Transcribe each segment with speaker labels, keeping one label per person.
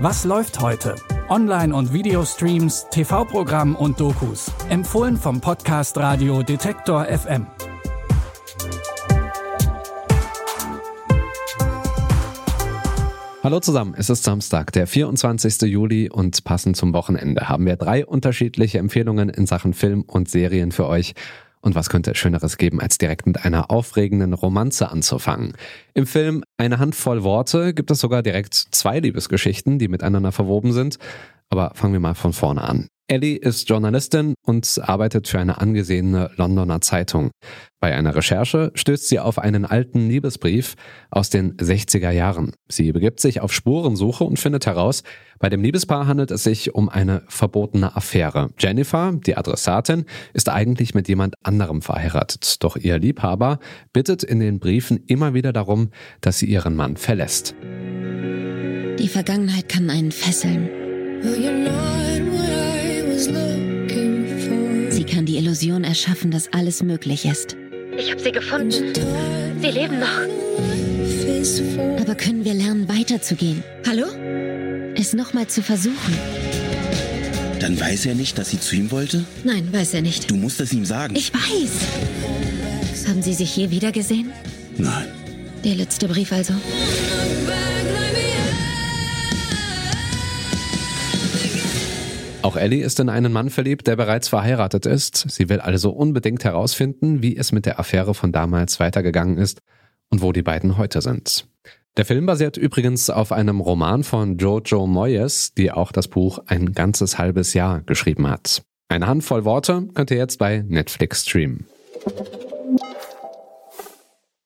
Speaker 1: Was läuft heute? Online- und Videostreams, TV-Programm und Dokus. Empfohlen vom Podcast Radio Detektor FM.
Speaker 2: Hallo zusammen, es ist Samstag, der 24. Juli und passend zum Wochenende haben wir drei unterschiedliche Empfehlungen in Sachen Film und Serien für euch. Und was könnte es Schöneres geben, als direkt mit einer aufregenden Romanze anzufangen? Im Film Eine Handvoll Worte gibt es sogar direkt zwei Liebesgeschichten, die miteinander verwoben sind. Aber fangen wir mal von vorne an. Ellie ist Journalistin und arbeitet für eine angesehene Londoner Zeitung. Bei einer Recherche stößt sie auf einen alten Liebesbrief aus den 60er Jahren. Sie begibt sich auf Spurensuche und findet heraus, bei dem Liebespaar handelt es sich um eine verbotene Affäre. Jennifer, die Adressatin, ist eigentlich mit jemand anderem verheiratet. Doch ihr Liebhaber bittet in den Briefen immer wieder darum, dass sie ihren Mann verlässt.
Speaker 3: Die Vergangenheit kann einen fesseln. Sie kann die Illusion erschaffen, dass alles möglich ist.
Speaker 4: Ich habe sie gefunden. Sie leben noch.
Speaker 3: Aber können wir lernen, weiterzugehen? Hallo? Es nochmal zu versuchen.
Speaker 5: Dann weiß er nicht, dass sie zu ihm wollte?
Speaker 3: Nein, weiß er nicht.
Speaker 5: Du musst es ihm sagen.
Speaker 3: Ich weiß. Haben Sie sich je wieder gesehen?
Speaker 5: Nein.
Speaker 3: Der letzte Brief also.
Speaker 2: Auch Ellie ist in einen Mann verliebt, der bereits verheiratet ist. Sie will also unbedingt herausfinden, wie es mit der Affäre von damals weitergegangen ist und wo die beiden heute sind. Der Film basiert übrigens auf einem Roman von Jojo Moyes, die auch das Buch ein ganzes halbes Jahr geschrieben hat. Eine Handvoll Worte könnt ihr jetzt bei Netflix streamen.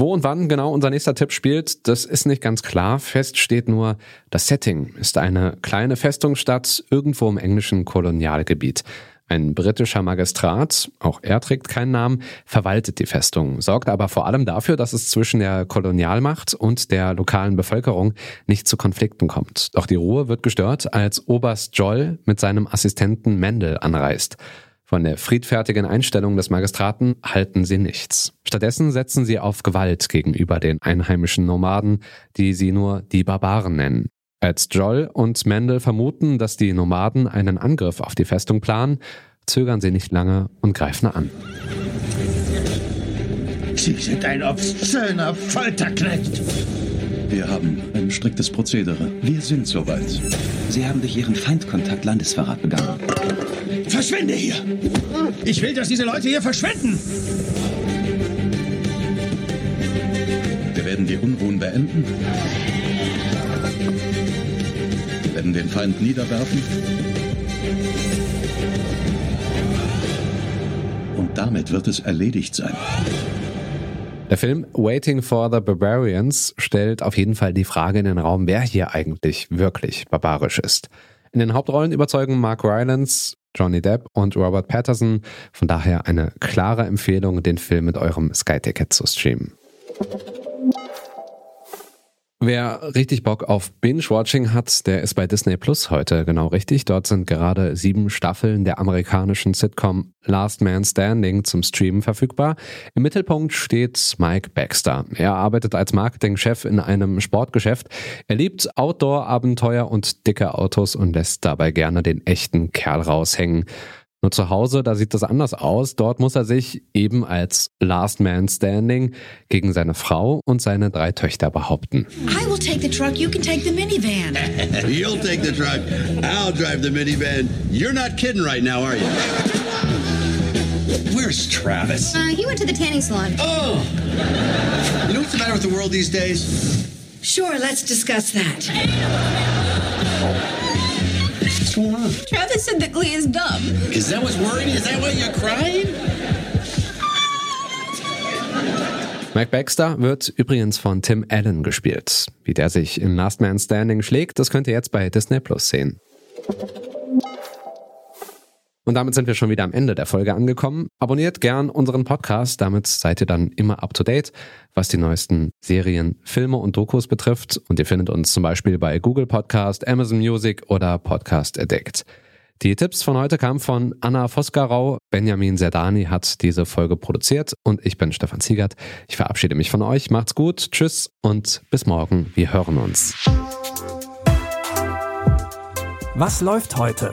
Speaker 2: Wo und wann genau unser nächster Tipp spielt, das ist nicht ganz klar. Fest steht nur, das Setting ist eine kleine Festungsstadt irgendwo im englischen Kolonialgebiet. Ein britischer Magistrat, auch er trägt keinen Namen, verwaltet die Festung, sorgt aber vor allem dafür, dass es zwischen der Kolonialmacht und der lokalen Bevölkerung nicht zu Konflikten kommt. Doch die Ruhe wird gestört, als Oberst Joll mit seinem Assistenten Mendel anreist. Von der friedfertigen Einstellung des Magistraten halten sie nichts. Stattdessen setzen sie auf Gewalt gegenüber den einheimischen Nomaden, die sie nur die Barbaren nennen. Als Joll und Mendel vermuten, dass die Nomaden einen Angriff auf die Festung planen, zögern sie nicht lange und greifen an.
Speaker 6: Sie sind ein obszöner Folterknecht.
Speaker 7: Wir haben ein striktes Prozedere. Wir sind soweit.
Speaker 5: Sie haben durch Ihren Feindkontakt Landesverrat begangen.
Speaker 6: Verschwinde hier! Ich will, dass diese Leute hier verschwinden!
Speaker 7: Wir werden die Unruhen beenden. Wir werden den Feind niederwerfen. Und damit wird es erledigt sein.
Speaker 2: Der Film Waiting for the Barbarians stellt auf jeden Fall die Frage in den Raum, wer hier eigentlich wirklich barbarisch ist. In den Hauptrollen überzeugen Mark Rylance, Johnny Depp und Robert Patterson. Von daher eine klare Empfehlung, den Film mit eurem Sky-Ticket zu streamen. Wer richtig Bock auf Binge-Watching hat, der ist bei Disney Plus heute genau richtig. Dort sind gerade sieben Staffeln der amerikanischen Sitcom Last Man Standing zum Streamen verfügbar. Im Mittelpunkt steht Mike Baxter. Er arbeitet als Marketingchef in einem Sportgeschäft. Er liebt Outdoor-Abenteuer und dicke Autos und lässt dabei gerne den echten Kerl raushängen. Nur zu Hause, da sieht das anders aus. Dort muss er sich eben als Last Man Standing gegen seine Frau und seine drei Töchter behaupten.
Speaker 8: I will take the truck, you can take the minivan.
Speaker 9: You'll take the truck, I'll drive the minivan. You're not kidding right now, are you? Where's Travis?
Speaker 8: Uh, he went to the tanning salon.
Speaker 9: Oh! You know what's the matter with the world these days?
Speaker 8: Sure, let's discuss that.
Speaker 9: What's going on?
Speaker 8: Travis said that Glee is dumb.
Speaker 9: Is that what's worrying you? Is that why you're crying?
Speaker 2: Mike Baxter wird übrigens von Tim Allen gespielt. Wie der sich in Last Man Standing schlägt, das könnt ihr jetzt bei Disney Plus sehen. Und damit sind wir schon wieder am Ende der Folge angekommen. Abonniert gern unseren Podcast, damit seid ihr dann immer up to date, was die neuesten Serien, Filme und Dokus betrifft. Und ihr findet uns zum Beispiel bei Google Podcast, Amazon Music oder Podcast Addict. Die Tipps von heute kamen von Anna Voskarau. Benjamin Serdani hat diese Folge produziert und ich bin Stefan Ziegert. Ich verabschiede mich von euch. Macht's gut. Tschüss und bis morgen. Wir hören uns.
Speaker 1: Was läuft heute?